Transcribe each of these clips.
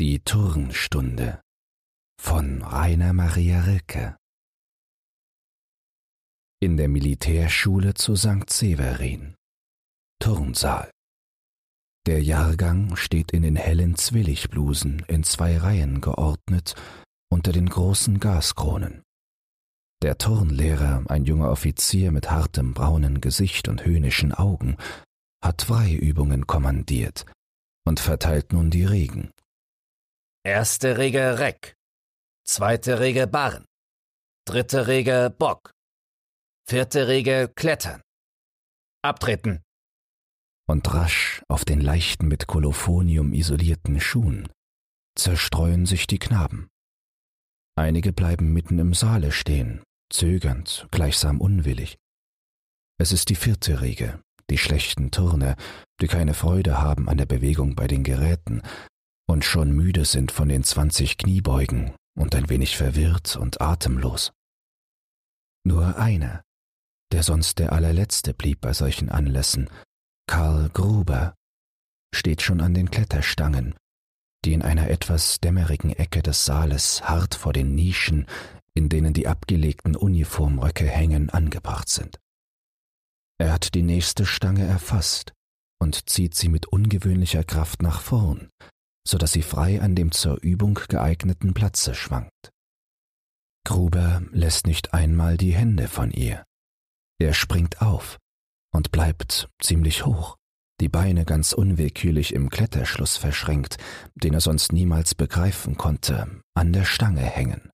Die Turnstunde von Rainer Maria Rilke In der Militärschule zu St. Severin Turnsaal Der Jahrgang steht in den hellen Zwilligblusen in zwei Reihen geordnet unter den großen Gaskronen. Der Turnlehrer, ein junger Offizier mit hartem braunen Gesicht und höhnischen Augen, hat Freiübungen kommandiert und verteilt nun die Regen. Erste Regel Reck. Zweite Regel Barren. Dritte Regel Bock. Vierte Regel Klettern. Abtreten. Und rasch auf den leichten mit Kolophonium isolierten Schuhen zerstreuen sich die Knaben. Einige bleiben mitten im Saale stehen, zögernd, gleichsam unwillig. Es ist die vierte Regel, die schlechten Turner, die keine Freude haben an der Bewegung bei den Geräten, und schon müde sind von den zwanzig Kniebeugen und ein wenig verwirrt und atemlos. Nur einer, der sonst der allerletzte blieb bei solchen Anlässen, Karl Gruber, steht schon an den Kletterstangen, die in einer etwas dämmerigen Ecke des Saales hart vor den Nischen, in denen die abgelegten Uniformröcke hängen, angebracht sind. Er hat die nächste Stange erfasst und zieht sie mit ungewöhnlicher Kraft nach vorn, so dass sie frei an dem zur Übung geeigneten Platze schwankt. Gruber lässt nicht einmal die Hände von ihr. Er springt auf und bleibt ziemlich hoch, die Beine ganz unwillkürlich im Kletterschluss verschränkt, den er sonst niemals begreifen konnte, an der Stange hängen.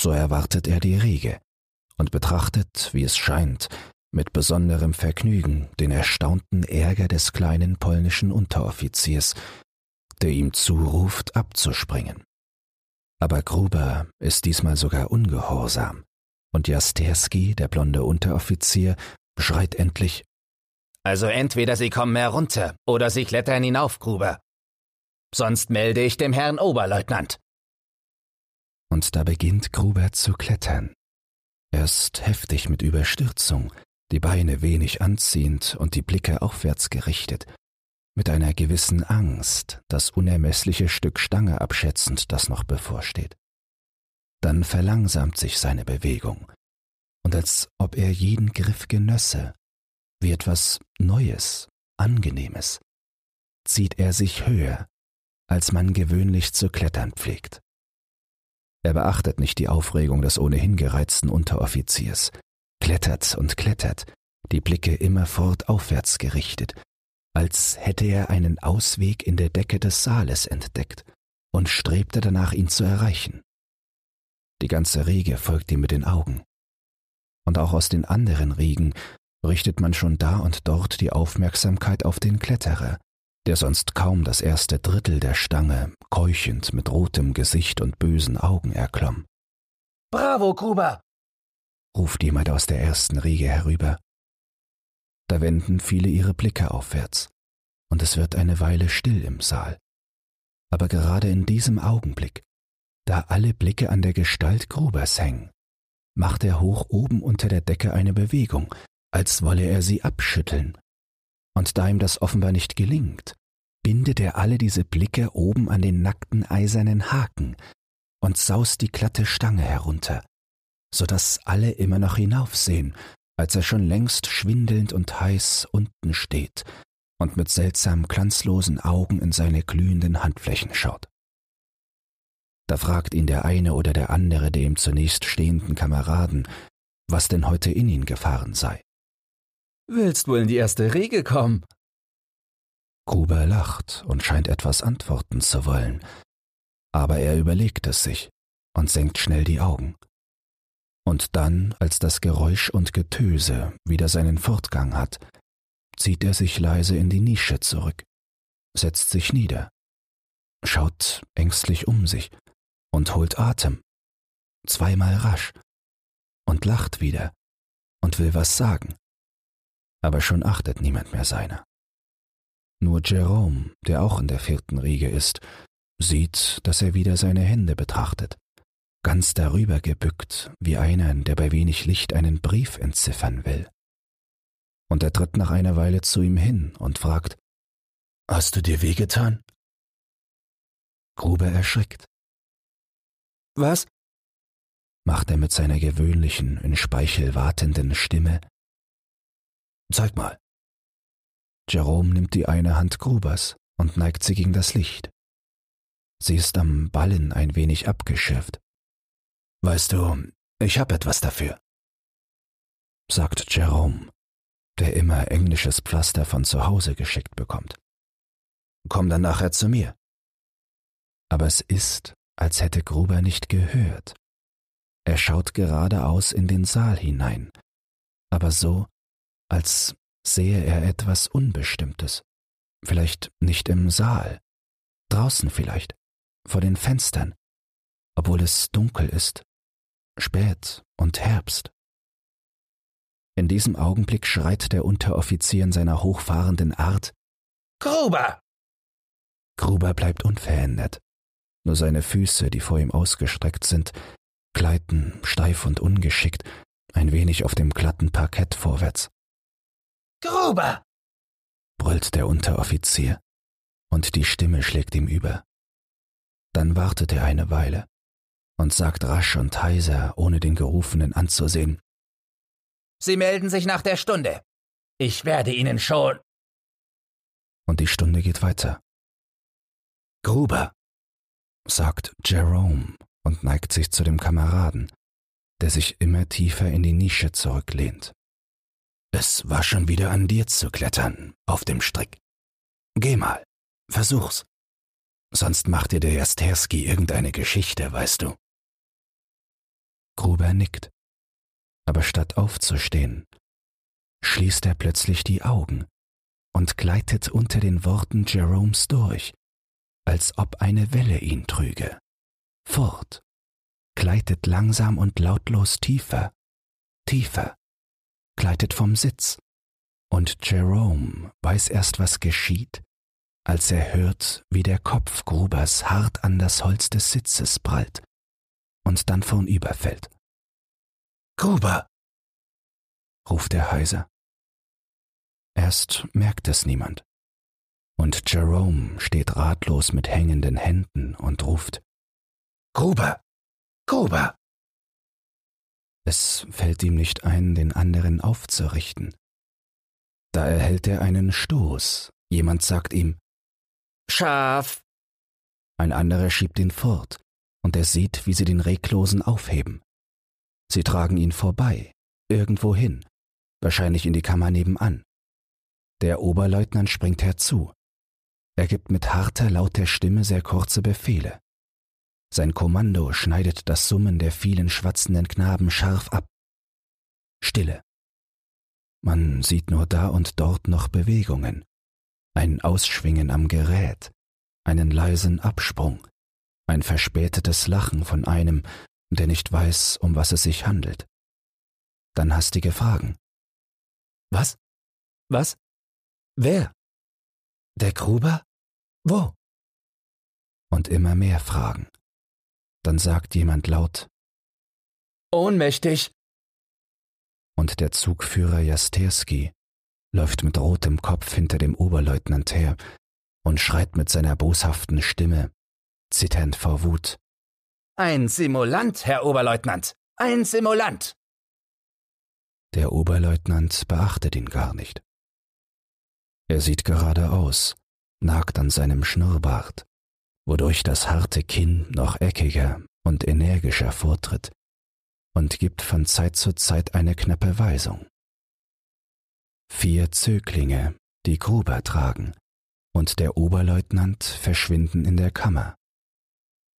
So erwartet er die Riege und betrachtet, wie es scheint, mit besonderem Vergnügen den erstaunten Ärger des kleinen polnischen Unteroffiziers, der ihm zuruft, abzuspringen. Aber Gruber ist diesmal sogar ungehorsam, und Jasterski, der blonde Unteroffizier, schreit endlich Also entweder Sie kommen herunter oder Sie klettern hinauf, Gruber. Sonst melde ich dem Herrn Oberleutnant. Und da beginnt Gruber zu klettern. Erst heftig mit Überstürzung, die Beine wenig anziehend und die Blicke aufwärts gerichtet, mit einer gewissen Angst das unermessliche Stück Stange abschätzend, das noch bevorsteht. Dann verlangsamt sich seine Bewegung, und als ob er jeden Griff genösse, wie etwas Neues, Angenehmes, zieht er sich höher, als man gewöhnlich zu klettern pflegt. Er beachtet nicht die Aufregung des ohnehin gereizten Unteroffiziers, klettert und klettert, die Blicke immerfort aufwärts gerichtet, als hätte er einen Ausweg in der Decke des Saales entdeckt und strebte danach, ihn zu erreichen. Die ganze Riege folgt ihm mit den Augen. Und auch aus den anderen Riegen richtet man schon da und dort die Aufmerksamkeit auf den Kletterer, der sonst kaum das erste Drittel der Stange keuchend mit rotem Gesicht und bösen Augen erklomm. Bravo, Gruber! ruft jemand aus der ersten Riege herüber. Da wenden viele ihre Blicke aufwärts, und es wird eine Weile still im Saal. Aber gerade in diesem Augenblick, da alle Blicke an der Gestalt Grubers hängen, macht er hoch oben unter der Decke eine Bewegung, als wolle er sie abschütteln. Und da ihm das offenbar nicht gelingt, bindet er alle diese Blicke oben an den nackten eisernen Haken und saust die glatte Stange herunter, so dass alle immer noch hinaufsehen als er schon längst schwindelnd und heiß unten steht und mit seltsam glanzlosen Augen in seine glühenden Handflächen schaut. Da fragt ihn der eine oder der andere der ihm zunächst stehenden Kameraden, was denn heute in ihn gefahren sei. Willst wohl in die erste Regel kommen? Gruber lacht und scheint etwas antworten zu wollen, aber er überlegt es sich und senkt schnell die Augen. Und dann, als das Geräusch und Getöse wieder seinen Fortgang hat, zieht er sich leise in die Nische zurück, setzt sich nieder, schaut ängstlich um sich und holt Atem, zweimal rasch, und lacht wieder und will was sagen, aber schon achtet niemand mehr seiner. Nur Jerome, der auch in der vierten Riege ist, sieht, dass er wieder seine Hände betrachtet ganz darüber gebückt, wie einer, der bei wenig Licht einen Brief entziffern will. Und er tritt nach einer Weile zu ihm hin und fragt, Hast du dir wehgetan? Gruber erschrickt. Was? macht er mit seiner gewöhnlichen, in Speichel watenden Stimme. Zeig mal. Jerome nimmt die eine Hand Grubers und neigt sie gegen das Licht. Sie ist am Ballen ein wenig abgeschürft. Weißt du, ich hab etwas dafür, sagt Jerome, der immer englisches Pflaster von zu Hause geschickt bekommt. Komm dann nachher zu mir. Aber es ist, als hätte Gruber nicht gehört. Er schaut geradeaus in den Saal hinein, aber so, als sehe er etwas Unbestimmtes. Vielleicht nicht im Saal, draußen vielleicht, vor den Fenstern, obwohl es dunkel ist, spät und Herbst. In diesem Augenblick schreit der Unteroffizier in seiner hochfahrenden Art Gruber! Gruber bleibt unverändert. Nur seine Füße, die vor ihm ausgestreckt sind, gleiten steif und ungeschickt ein wenig auf dem glatten Parkett vorwärts. Gruber! brüllt der Unteroffizier, und die Stimme schlägt ihm über. Dann wartet er eine Weile und sagt rasch und heiser, ohne den Gerufenen anzusehen. Sie melden sich nach der Stunde. Ich werde Ihnen schon. Und die Stunde geht weiter. Gruber, sagt Jerome und neigt sich zu dem Kameraden, der sich immer tiefer in die Nische zurücklehnt. Es war schon wieder an dir zu klettern, auf dem Strick. Geh mal, versuch's. Sonst macht dir der Jasterski irgendeine Geschichte, weißt du. Gruber nickt, aber statt aufzustehen, schließt er plötzlich die Augen und gleitet unter den Worten Jeromes durch, als ob eine Welle ihn trüge. Fort, gleitet langsam und lautlos tiefer, tiefer, gleitet vom Sitz, und Jerome weiß erst, was geschieht, als er hört, wie der Kopf Grubers hart an das Holz des Sitzes prallt und dann vornüberfällt. Gruber! ruft er heiser. Erst merkt es niemand. Und Jerome steht ratlos mit hängenden Händen und ruft Gruber! Gruber! Es fällt ihm nicht ein, den anderen aufzurichten. Da erhält er einen Stoß. Jemand sagt ihm Schaf! Ein anderer schiebt ihn fort, und er sieht, wie sie den Reglosen aufheben. Sie tragen ihn vorbei, irgendwo hin, wahrscheinlich in die Kammer nebenan. Der Oberleutnant springt herzu. Er gibt mit harter, lauter Stimme sehr kurze Befehle. Sein Kommando schneidet das Summen der vielen schwatzenden Knaben scharf ab. Stille. Man sieht nur da und dort noch Bewegungen, ein Ausschwingen am Gerät, einen leisen Absprung, ein verspätetes Lachen von einem, der nicht weiß, um was es sich handelt. Dann hastige Fragen. Was? Was? Wer? Der Gruber? Wo? Und immer mehr Fragen. Dann sagt jemand laut Ohnmächtig. Und der Zugführer Jasterski läuft mit rotem Kopf hinter dem Oberleutnant her und schreit mit seiner boshaften Stimme, zitternd vor Wut. Ein Simulant, Herr Oberleutnant. Ein Simulant. Der Oberleutnant beachtet ihn gar nicht. Er sieht geradeaus, nagt an seinem Schnurrbart wodurch das harte Kinn noch eckiger und energischer vortritt und gibt von Zeit zu Zeit eine knappe Weisung. Vier Zöglinge, die Gruber tragen, und der Oberleutnant verschwinden in der Kammer.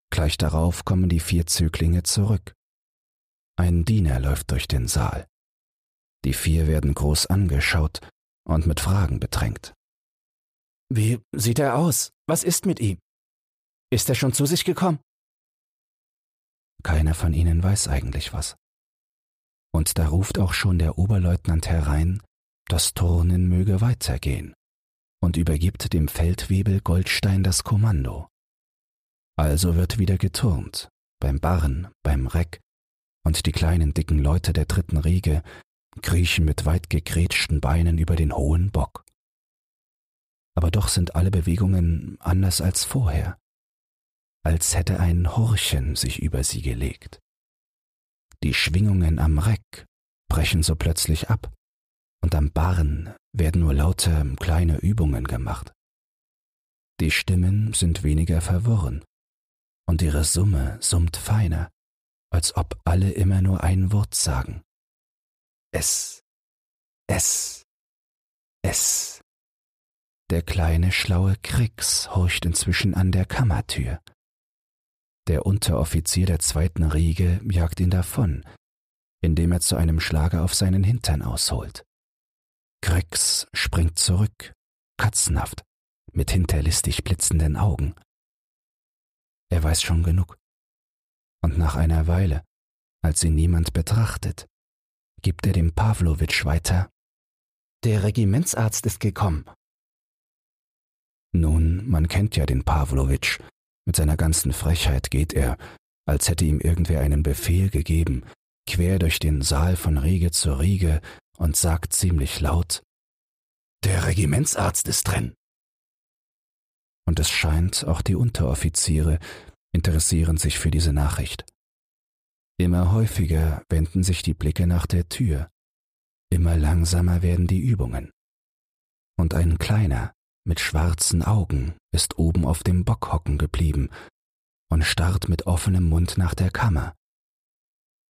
Gleich darauf kommen die vier Zöglinge zurück. Ein Diener läuft durch den Saal. Die vier werden groß angeschaut und mit Fragen bedrängt. Wie sieht er aus? Was ist mit ihm? Ist er schon zu sich gekommen? Keiner von ihnen weiß eigentlich was. Und da ruft auch schon der Oberleutnant herein, das Turnen möge weitergehen und übergibt dem Feldwebel Goldstein das Kommando. Also wird wieder geturnt, beim Barren, beim Reck, und die kleinen dicken Leute der dritten Riege kriechen mit weit gegrätschten Beinen über den hohen Bock. Aber doch sind alle Bewegungen anders als vorher. als hätte ein Horchen sich über sie gelegt. Die Schwingungen am Reck brechen so plötzlich ab, und am Barren werden nur lauter kleine Übungen gemacht. Die Stimmen sind weniger verworren, und ihre Summe summt feiner, als ob alle immer nur ein Wort sagen. Es, es, es. Der kleine schlaue Krix horcht inzwischen an der Kammertür. Der Unteroffizier der zweiten Riege jagt ihn davon, indem er zu einem Schlager auf seinen Hintern ausholt. Krix springt zurück, katzenhaft, mit hinterlistig blitzenden Augen. Er weiß schon genug. Und nach einer Weile, als ihn niemand betrachtet, gibt er dem Pawlowitsch weiter. Der Regimentsarzt ist gekommen. Nun, man kennt ja den Pawlowitsch. Mit seiner ganzen Frechheit geht er, als hätte ihm irgendwer einen Befehl gegeben, quer durch den Saal von Riege zu Riege und sagt ziemlich laut, Der Regimentsarzt ist drin. Und es scheint, auch die Unteroffiziere interessieren sich für diese Nachricht. Immer häufiger wenden sich die Blicke nach der Tür, immer langsamer werden die Übungen. Und ein kleiner, mit schwarzen Augen ist oben auf dem Bock hocken geblieben und starrt mit offenem Mund nach der Kammer.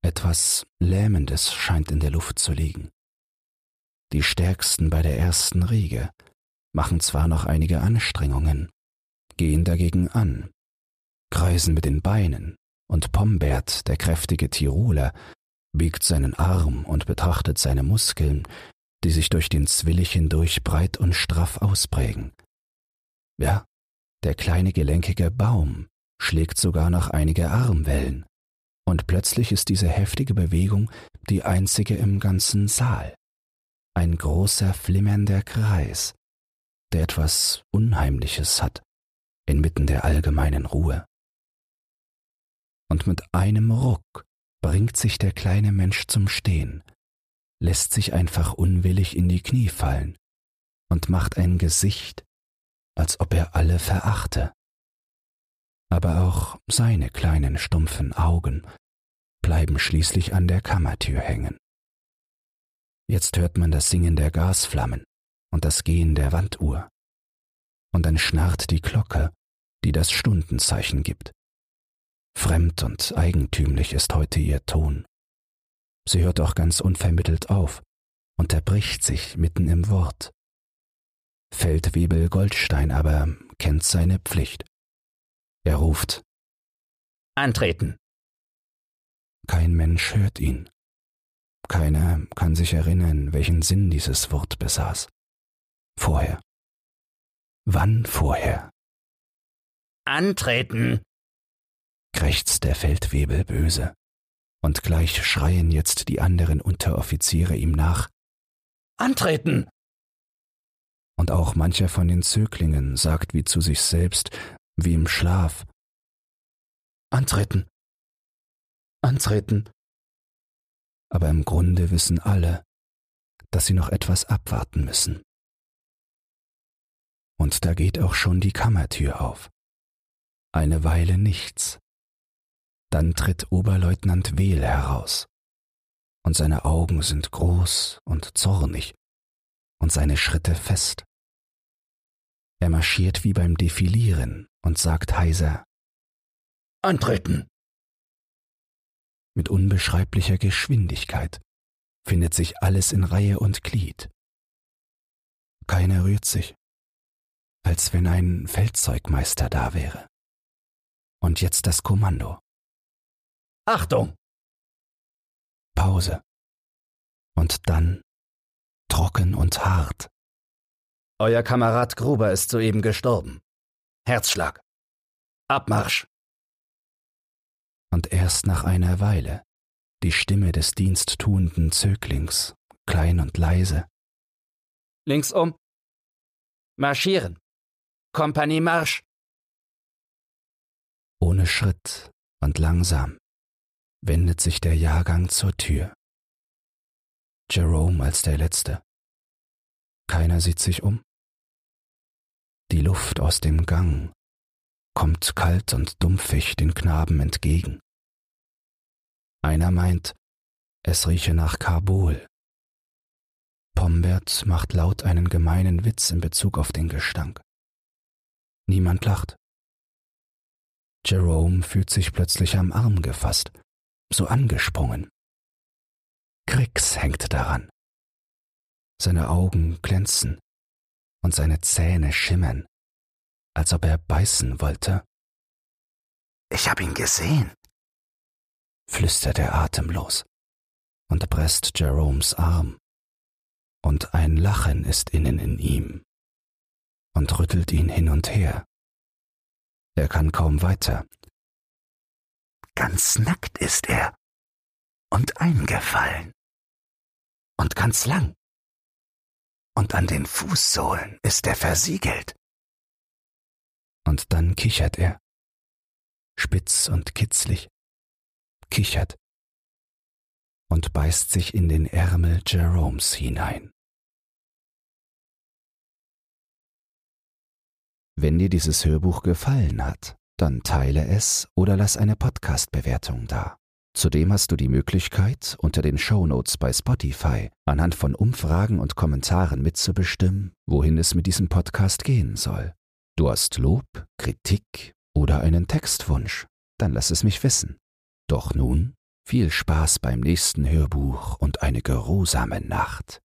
Etwas Lähmendes scheint in der Luft zu liegen. Die Stärksten bei der ersten Riege machen zwar noch einige Anstrengungen, gehen dagegen an, kreisen mit den Beinen, und Pombert, der kräftige Tiroler, biegt seinen Arm und betrachtet seine Muskeln, die sich durch den Zwillich hindurch breit und straff ausprägen. Ja, der kleine gelenkige Baum schlägt sogar noch einige Armwellen, und plötzlich ist diese heftige Bewegung die einzige im ganzen Saal. Ein großer flimmernder Kreis, der etwas Unheimliches hat, inmitten der allgemeinen Ruhe und mit einem Ruck bringt sich der kleine Mensch zum Stehen, lässt sich einfach unwillig in die Knie fallen und macht ein Gesicht, als ob er alle verachte. Aber auch seine kleinen stumpfen Augen bleiben schließlich an der Kammertür hängen. Jetzt hört man das Singen der Gasflammen und das Gehen der Wanduhr. Und dann schnarrt die Glocke, die das Stundenzeichen gibt. Fremd und eigentümlich ist heute ihr Ton. Sie hört auch ganz unvermittelt auf, unterbricht sich mitten im Wort. Feldwebel Goldstein aber kennt seine Pflicht. Er ruft Antreten. Kein Mensch hört ihn. Keiner kann sich erinnern, welchen Sinn dieses Wort besaß. Vorher. Wann vorher? Antreten krächzt der Feldwebel böse, und gleich schreien jetzt die anderen Unteroffiziere ihm nach Antreten. Und auch mancher von den Zöglingen sagt wie zu sich selbst, wie im Schlaf Antreten. Antreten. Aber im Grunde wissen alle, dass sie noch etwas abwarten müssen. Und da geht auch schon die Kammertür auf. Eine Weile nichts. Dann tritt Oberleutnant Wehl heraus, und seine Augen sind groß und zornig und seine Schritte fest. Er marschiert wie beim Defilieren und sagt heiser Antreten. Mit unbeschreiblicher Geschwindigkeit findet sich alles in Reihe und Glied. Keiner rührt sich, als wenn ein Feldzeugmeister da wäre. Und jetzt das Kommando. Achtung! Pause. Und dann trocken und hart. Euer Kamerad Gruber ist soeben gestorben. Herzschlag. Abmarsch. Und erst nach einer Weile die Stimme des diensttuenden Zöglings, klein und leise. Links um. Marschieren. Kompanie Marsch. Ohne Schritt und langsam wendet sich der Jahrgang zur Tür. Jerome als der Letzte. Keiner sieht sich um. Die Luft aus dem Gang kommt kalt und dumpfig den Knaben entgegen. Einer meint, es rieche nach Kabul. Pombert macht laut einen gemeinen Witz in Bezug auf den Gestank. Niemand lacht. Jerome fühlt sich plötzlich am Arm gefasst, so angesprungen. Krix hängt daran. Seine Augen glänzen und seine Zähne schimmern, als ob er beißen wollte. Ich hab ihn gesehen, flüstert er atemlos und presst Jeromes Arm. Und ein Lachen ist innen in ihm und rüttelt ihn hin und her. Er kann kaum weiter. Ganz nackt ist er und eingefallen und ganz lang. Und an den Fußsohlen ist er versiegelt. Und dann kichert er, spitz und kitzlig, kichert und beißt sich in den Ärmel Jeromes hinein. Wenn dir dieses Hörbuch gefallen hat, dann teile es oder lass eine Podcast-Bewertung da. Zudem hast du die Möglichkeit, unter den Shownotes bei Spotify anhand von Umfragen und Kommentaren mitzubestimmen, wohin es mit diesem Podcast gehen soll. Du hast Lob, Kritik oder einen Textwunsch, dann lass es mich wissen. Doch nun viel Spaß beim nächsten Hörbuch und eine geruhsame Nacht.